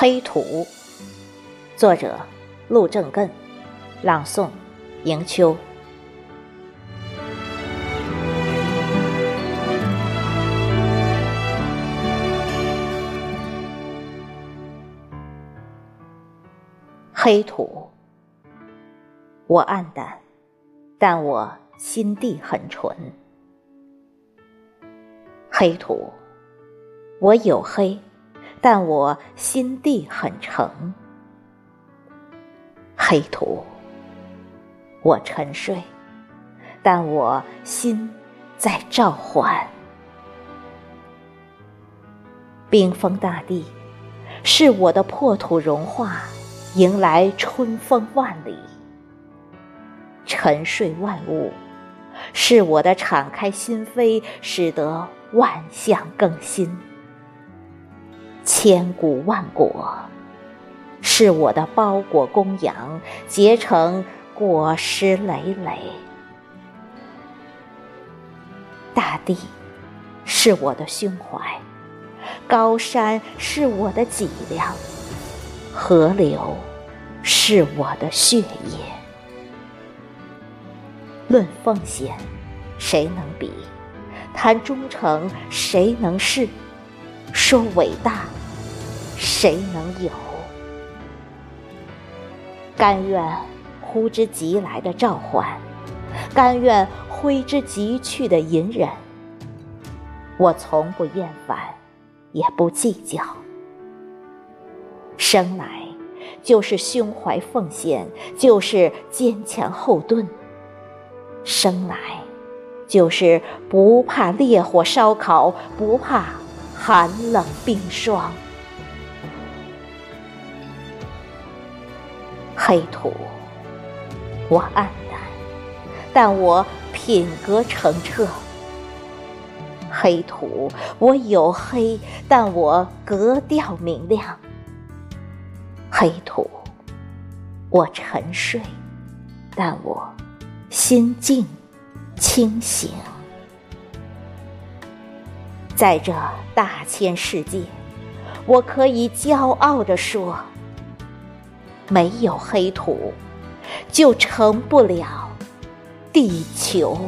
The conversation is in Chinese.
黑土，作者陆正艮，朗诵迎秋。黑土，我暗淡，但我心地很纯。黑土，我有黑。但我心地很诚，黑土，我沉睡，但我心在召唤。冰封大地，是我的破土融化，迎来春风万里；沉睡万物，是我的敞开心扉，使得万象更新。千古万果，是我的包裹供养，结成果实累累。大地是我的胸怀，高山是我的脊梁，河流是我的血液。论奉献，谁能比？谈忠诚，谁能是？说伟大。谁能有？甘愿呼之即来的召唤，甘愿挥之即去的隐忍。我从不厌烦，也不计较。生来就是胸怀奉献，就是坚强后盾。生来就是不怕烈火烧烤，不怕寒冷冰霜。黑土，我暗淡，但我品格澄澈。黑土，我黝黑，但我格调明亮。黑土，我沉睡，但我心境清醒。在这大千世界，我可以骄傲地说。没有黑土，就成不了地球。